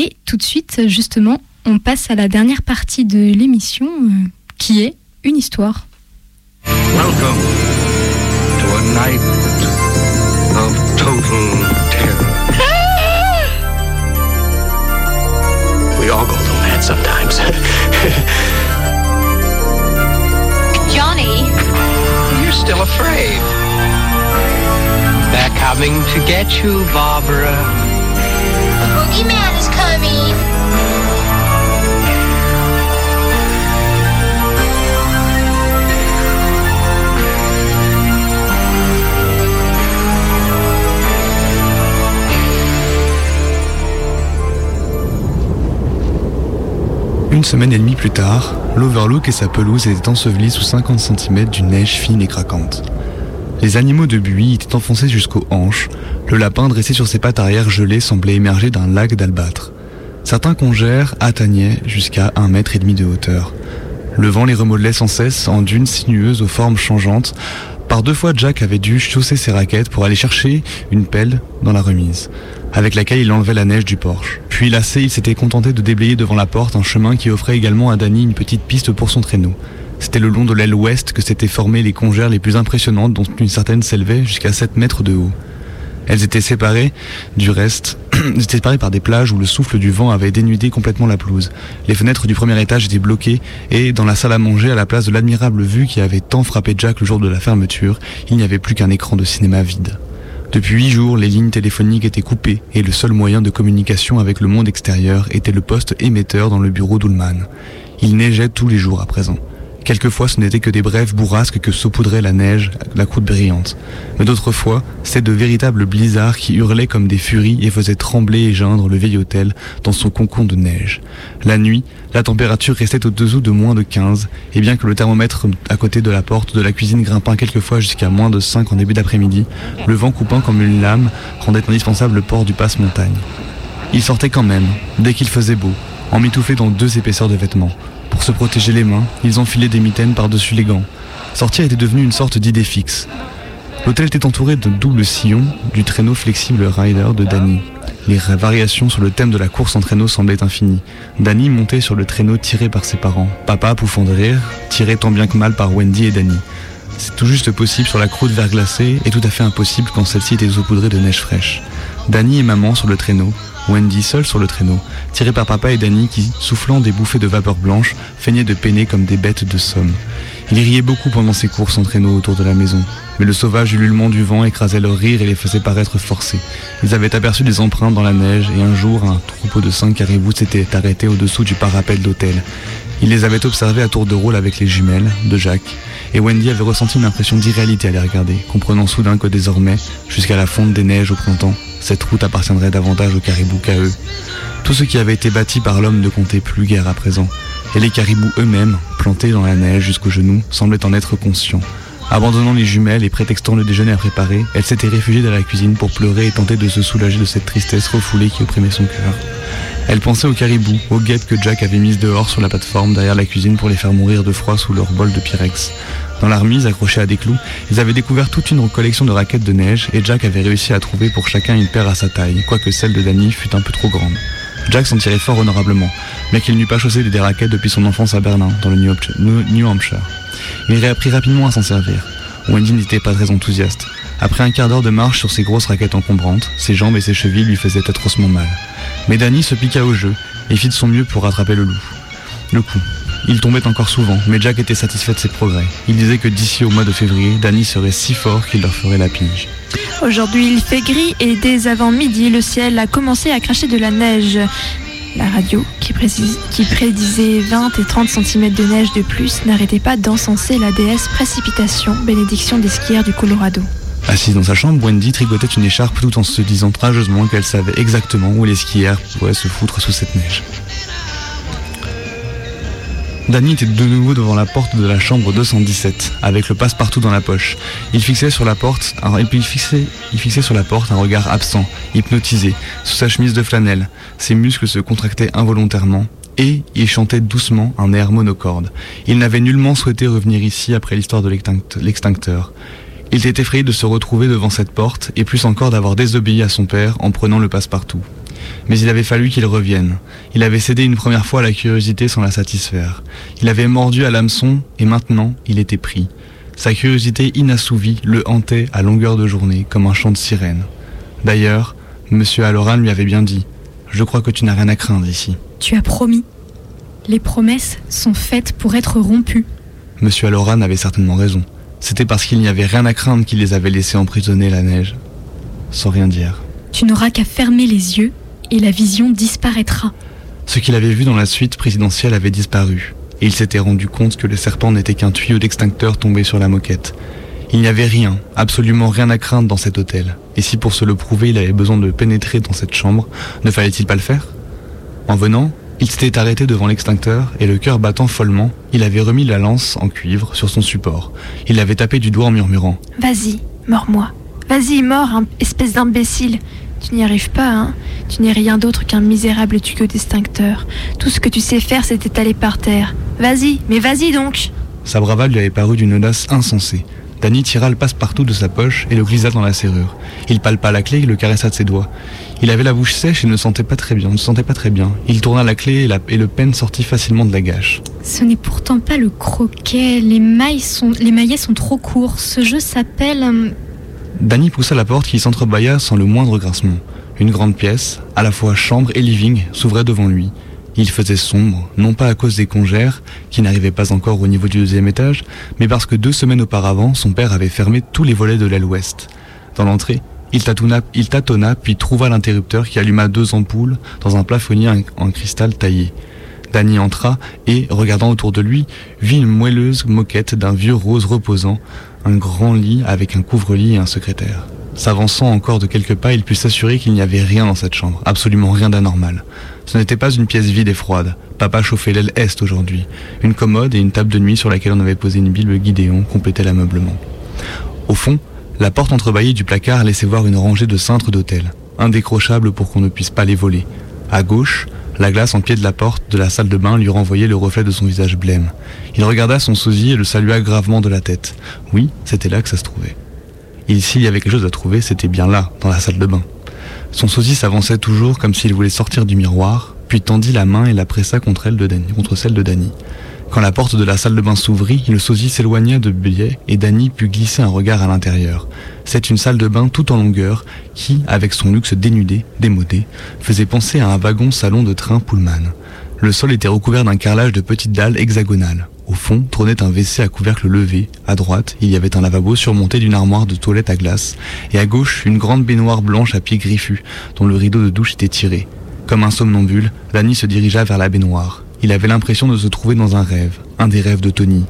Et tout de suite, justement, on passe à la dernière partie de l'émission euh, qui est une histoire. Welcome to a night of total terror. we all go through that sometimes. Johnny, You're still afraid. They're coming to get you, Barbara. Une semaine et demie plus tard, l'Overlook et sa pelouse étaient ensevelis sous 50 cm d'une neige fine et craquante. Les animaux de buis étaient enfoncés jusqu'aux hanches, le lapin dressé sur ses pattes arrière gelées semblait émerger d'un lac d'albâtre. Certains congères atteignaient jusqu'à un mètre et demi de hauteur. Le vent les remodelait sans cesse en dunes sinueuses aux formes changeantes. Par deux fois, Jack avait dû chausser ses raquettes pour aller chercher une pelle dans la remise, avec laquelle il enlevait la neige du porche. Puis lassé, il s'était contenté de déblayer devant la porte un chemin qui offrait également à Danny une petite piste pour son traîneau. C'était le long de l'aile ouest que s'étaient formées les congères les plus impressionnantes dont une certaine s'élevait jusqu'à 7 mètres de haut. Elles étaient séparées du reste, elles étaient séparées par des plages où le souffle du vent avait dénudé complètement la pelouse. Les fenêtres du premier étage étaient bloquées et dans la salle à manger, à la place de l'admirable vue qui avait tant frappé Jack le jour de la fermeture, il n'y avait plus qu'un écran de cinéma vide. Depuis huit jours, les lignes téléphoniques étaient coupées et le seul moyen de communication avec le monde extérieur était le poste émetteur dans le bureau d'Ullman. Il neigeait tous les jours à présent. Quelquefois, ce n'était que des brèves bourrasques que saupoudrait la neige, la croûte brillante. Mais d'autres fois, c'était de véritables blizzards qui hurlaient comme des furies et faisaient trembler et geindre le vieil hôtel dans son concon de neige. La nuit, la température restait au-dessous de moins de 15, et bien que le thermomètre à côté de la porte de la cuisine grimpât quelquefois jusqu'à moins de 5 en début d'après-midi, le vent coupant comme une lame rendait indispensable le port du passe-montagne. Il sortait quand même, dès qu'il faisait beau, emmitouflé dans deux épaisseurs de vêtements. Pour se protéger les mains, ils enfilaient des mitaines par-dessus les gants. Sortir était devenu une sorte d'idée fixe. L'hôtel était entouré de doubles sillons du traîneau flexible Rider de Danny. Les variations sur le thème de la course en traîneau semblaient infinies. Danny montait sur le traîneau tiré par ses parents. Papa, pouffant de rire, tiré tant bien que mal par Wendy et Danny. C'est tout juste possible sur la croûte verglacée et tout à fait impossible quand celle-ci était saupoudrée de neige fraîche. Danny et maman sur le traîneau, Wendy seule sur le traîneau, tirée par papa et Danny qui, soufflant des bouffées de vapeur blanche, feignaient de peiner comme des bêtes de somme. Ils riaient beaucoup pendant ces courses en traîneau autour de la maison, mais le sauvage ululement du vent écrasait leur rire et les faisait paraître forcés. Ils avaient aperçu des empreintes dans la neige et un jour un troupeau de cinq caribous s'était arrêté au-dessous du parapet de l'hôtel. Ils les avaient observés à tour de rôle avec les jumelles de Jacques, et Wendy avait ressenti une impression d'irréalité à les regarder, comprenant soudain que désormais, jusqu'à la fonte des neiges au printemps, cette route appartiendrait davantage aux caribous qu'à eux. Tout ce qui avait été bâti par l'homme ne comptait plus guère à présent, et les caribous eux-mêmes, plantés dans la neige jusqu'aux genoux, semblaient en être conscients. Abandonnant les jumelles et prétextant le déjeuner à préparer, elle s'était réfugiée dans la cuisine pour pleurer et tenter de se soulager de cette tristesse refoulée qui opprimait son cœur. Elle pensait aux caribous, aux guêpes que Jack avait mises dehors sur la plateforme derrière la cuisine pour les faire mourir de froid sous leur bol de pyrex. Dans la remise, accrochée à des clous, ils avaient découvert toute une collection de raquettes de neige et Jack avait réussi à trouver pour chacun une paire à sa taille, quoique celle de Danny fût un peu trop grande. Jack s'en tirait fort honorablement, bien qu'il n'eût pas chaussé des raquettes depuis son enfance à Berlin, dans le New Hampshire. Il réapprit rapidement à s'en servir. Wendy n'était pas très enthousiaste. Après un quart d'heure de marche sur ses grosses raquettes encombrantes, ses jambes et ses chevilles lui faisaient atrocement mal. Mais Danny se piqua au jeu et fit de son mieux pour rattraper le loup. Le coup. Il tombait encore souvent, mais Jack était satisfait de ses progrès. Il disait que d'ici au mois de février, Danny serait si fort qu'il leur ferait la pige. Aujourd'hui, il fait gris et dès avant midi, le ciel a commencé à cracher de la neige. La radio, qui, précise- qui prédisait 20 et 30 cm de neige de plus, n'arrêtait pas d'encenser la déesse précipitation, bénédiction des skieurs du Colorado. Assise dans sa chambre, Wendy tricotait une écharpe tout en se disant trageusement qu'elle savait exactement où les skieurs pourraient se foutre sous cette neige. Danny était de nouveau devant la porte de la chambre 217, avec le passe-partout dans la poche. Il fixait sur la porte, un- il fixait, sur la porte un regard absent, hypnotisé, sous sa chemise de flanelle. Ses muscles se contractaient involontairement, et il chantait doucement un air monocorde. Il n'avait nullement souhaité revenir ici après l'histoire de l'extinct- l'extincteur. Il était effrayé de se retrouver devant cette porte, et plus encore d'avoir désobéi à son père en prenant le passe-partout. Mais il avait fallu qu'il revienne. Il avait cédé une première fois à la curiosité sans la satisfaire. Il avait mordu à l'hameçon et maintenant il était pris. Sa curiosité inassouvie le hantait à longueur de journée comme un chant de sirène. D'ailleurs, Monsieur Aloran lui avait bien dit Je crois que tu n'as rien à craindre ici. Tu as promis. Les promesses sont faites pour être rompues. Monsieur Aloran avait certainement raison. C'était parce qu'il n'y avait rien à craindre qu'il les avait laissés emprisonner la neige. Sans rien dire. Tu n'auras qu'à fermer les yeux et la vision disparaîtra. Ce qu'il avait vu dans la suite présidentielle avait disparu, et il s'était rendu compte que le serpent n'était qu'un tuyau d'extincteur tombé sur la moquette. Il n'y avait rien, absolument rien à craindre dans cet hôtel, et si pour se le prouver il avait besoin de pénétrer dans cette chambre, ne fallait-il pas le faire? En venant, il s'était arrêté devant l'extincteur, et le cœur battant follement, il avait remis la lance en cuivre sur son support. Il l'avait tapé du doigt en murmurant ⁇ Vas-y, mords-moi. Vas-y, mors, hein, espèce d'imbécile. Tu n'y arrives pas, hein Tu n'es rien d'autre qu'un misérable tuyau d'extincteur. Tout ce que tu sais faire, c'est t'étaler par terre. Vas-y, mais vas-y donc Sa bravade lui avait paru d'une audace insensée. Danny tira le passe-partout de sa poche et le glissa dans la serrure. Il palpa la clé et le caressa de ses doigts. Il avait la bouche sèche et ne sentait pas très bien. Ne se sentait pas très bien. Il tourna la clé et, la- et le peigne sortit facilement de la gâche. Ce n'est pourtant pas le croquet. Les, mailles sont, les maillets sont trop courts. Ce jeu s'appelle... Danny poussa la porte qui s'entrebâilla sans le moindre grincement. Une grande pièce, à la fois chambre et living, s'ouvrait devant lui. Il faisait sombre, non pas à cause des congères, qui n'arrivaient pas encore au niveau du deuxième étage, mais parce que deux semaines auparavant, son père avait fermé tous les volets de l'aile ouest. Dans l'entrée, il tâtonna, puis trouva l'interrupteur qui alluma deux ampoules dans un plafonnier en cristal taillé. Danny entra et, regardant autour de lui, vit une moelleuse moquette d'un vieux rose reposant, un grand lit avec un couvre-lit et un secrétaire. S'avançant encore de quelques pas, il put s'assurer qu'il n'y avait rien dans cette chambre, absolument rien d'anormal. Ce n'était pas une pièce vide et froide. Papa chauffait l'aile est aujourd'hui. Une commode et une table de nuit sur laquelle on avait posé une Bible Guidéon complétaient l'ameublement. Au fond, la porte entrebâillie du placard laissait voir une rangée de cintres d'hôtel, indécrochables pour qu'on ne puisse pas les voler. À gauche, la glace en pied de la porte de la salle de bain lui renvoyait le reflet de son visage blême. Il regarda son sosie et le salua gravement de la tête. Oui, c'était là que ça se trouvait. Et s'il y avait quelque chose à trouver, c'était bien là, dans la salle de bain. Son sosie s'avançait toujours comme s'il voulait sortir du miroir, puis tendit la main et la pressa contre, elle de Danny, contre celle de Danny. Quand la porte de la salle de bain s'ouvrit, le sosie s'éloigna de biais et Danny put glisser un regard à l'intérieur. C'est une salle de bain tout en longueur qui, avec son luxe dénudé, démodé, faisait penser à un wagon salon de train Pullman. Le sol était recouvert d'un carrelage de petites dalles hexagonales. Au fond trônait un WC à couvercle levé. À droite, il y avait un lavabo surmonté d'une armoire de toilette à glace. Et à gauche, une grande baignoire blanche à pieds griffus, dont le rideau de douche était tiré. Comme un somnambule, Danny se dirigea vers la baignoire. Il avait l'impression de se trouver dans un rêve, un des rêves de Tony.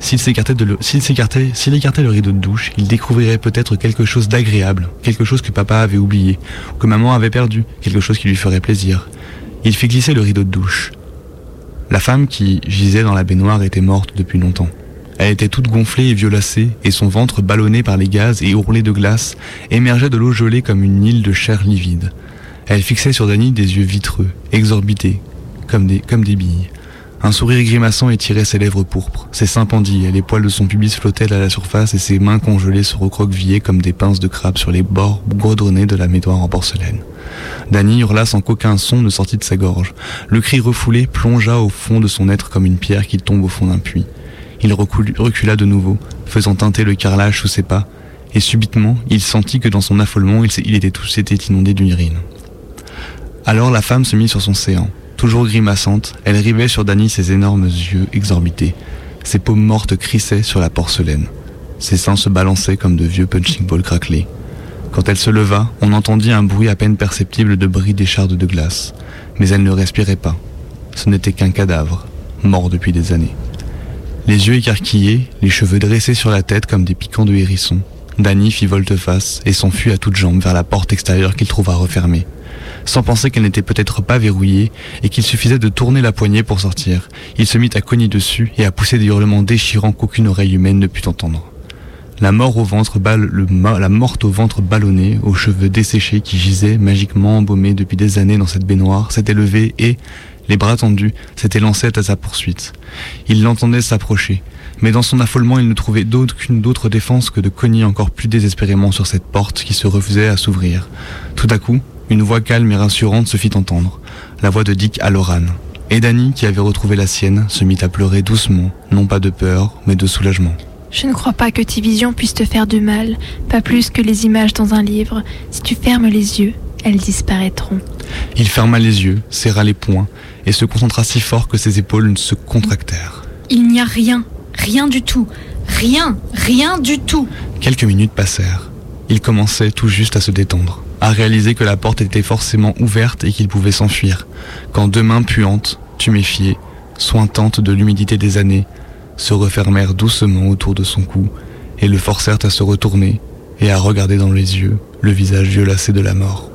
S'il s'écartait, de le- s'il s'écartait, s'il écartait le rideau de douche, il découvrirait peut-être quelque chose d'agréable, quelque chose que papa avait oublié, ou que maman avait perdu, quelque chose qui lui ferait plaisir. Il fit glisser le rideau de douche. La femme qui gisait dans la baignoire était morte depuis longtemps. Elle était toute gonflée et violacée, et son ventre ballonné par les gaz et ourlé de glace émergeait de l'eau gelée comme une île de chair livide. Elle fixait sur Danny des yeux vitreux, exorbités, comme des, comme des billes. Un sourire grimaçant étirait ses lèvres pourpres, ses seins pendillaient, les poils de son pubis flottaient à la surface et ses mains congelées se recroquevillaient comme des pinces de crabe sur les bords goudronnés de la médoire en porcelaine. Danny hurla sans qu'aucun son ne sortit de sa gorge. Le cri refoulé plongea au fond de son être comme une pierre qui tombe au fond d'un puits. Il recul- recula de nouveau, faisant teinter le carrelage sous ses pas, et subitement, il sentit que dans son affolement, il, était tout s'était inondé d'une urine. Alors la femme se mit sur son séant. Toujours grimaçante, elle rivait sur Danny ses énormes yeux exorbités. Ses paumes mortes crissaient sur la porcelaine. Ses seins se balançaient comme de vieux punching balls craquelés. Quand elle se leva, on entendit un bruit à peine perceptible de bris d'échardes de glace. Mais elle ne respirait pas. Ce n'était qu'un cadavre, mort depuis des années. Les yeux écarquillés, les cheveux dressés sur la tête comme des piquants de hérisson, Danny fit volte-face et s'enfuit à toutes jambes vers la porte extérieure qu'il trouva refermée. Sans penser qu'elle n'était peut-être pas verrouillée et qu'il suffisait de tourner la poignée pour sortir, il se mit à cogner dessus et à pousser des hurlements déchirants qu'aucune oreille humaine ne put entendre. La mort au ventre balle, le la morte au ventre ballonné, aux cheveux desséchés qui gisaient magiquement embaumés depuis des années dans cette baignoire, s'était levée et, les bras tendus, s'était lancée à sa poursuite. Il l'entendait s'approcher, mais dans son affolement, il ne trouvait d'aucune d'autre défense que de cogner encore plus désespérément sur cette porte qui se refusait à s'ouvrir. Tout à coup, Une voix calme et rassurante se fit entendre, la voix de Dick Halloran. Et Danny, qui avait retrouvé la sienne, se mit à pleurer doucement, non pas de peur, mais de soulagement. Je ne crois pas que tes visions puissent te faire du mal, pas plus que les images dans un livre. Si tu fermes les yeux, elles disparaîtront. Il ferma les yeux, serra les poings, et se concentra si fort que ses épaules se contractèrent. Il n'y a rien, rien du tout, rien, rien du tout. Quelques minutes passèrent. Il commençait tout juste à se détendre, à réaliser que la porte était forcément ouverte et qu'il pouvait s'enfuir, quand deux mains puantes, tuméfiées, sointantes de l'humidité des années, se refermèrent doucement autour de son cou et le forcèrent à se retourner et à regarder dans les yeux le visage violacé de la mort.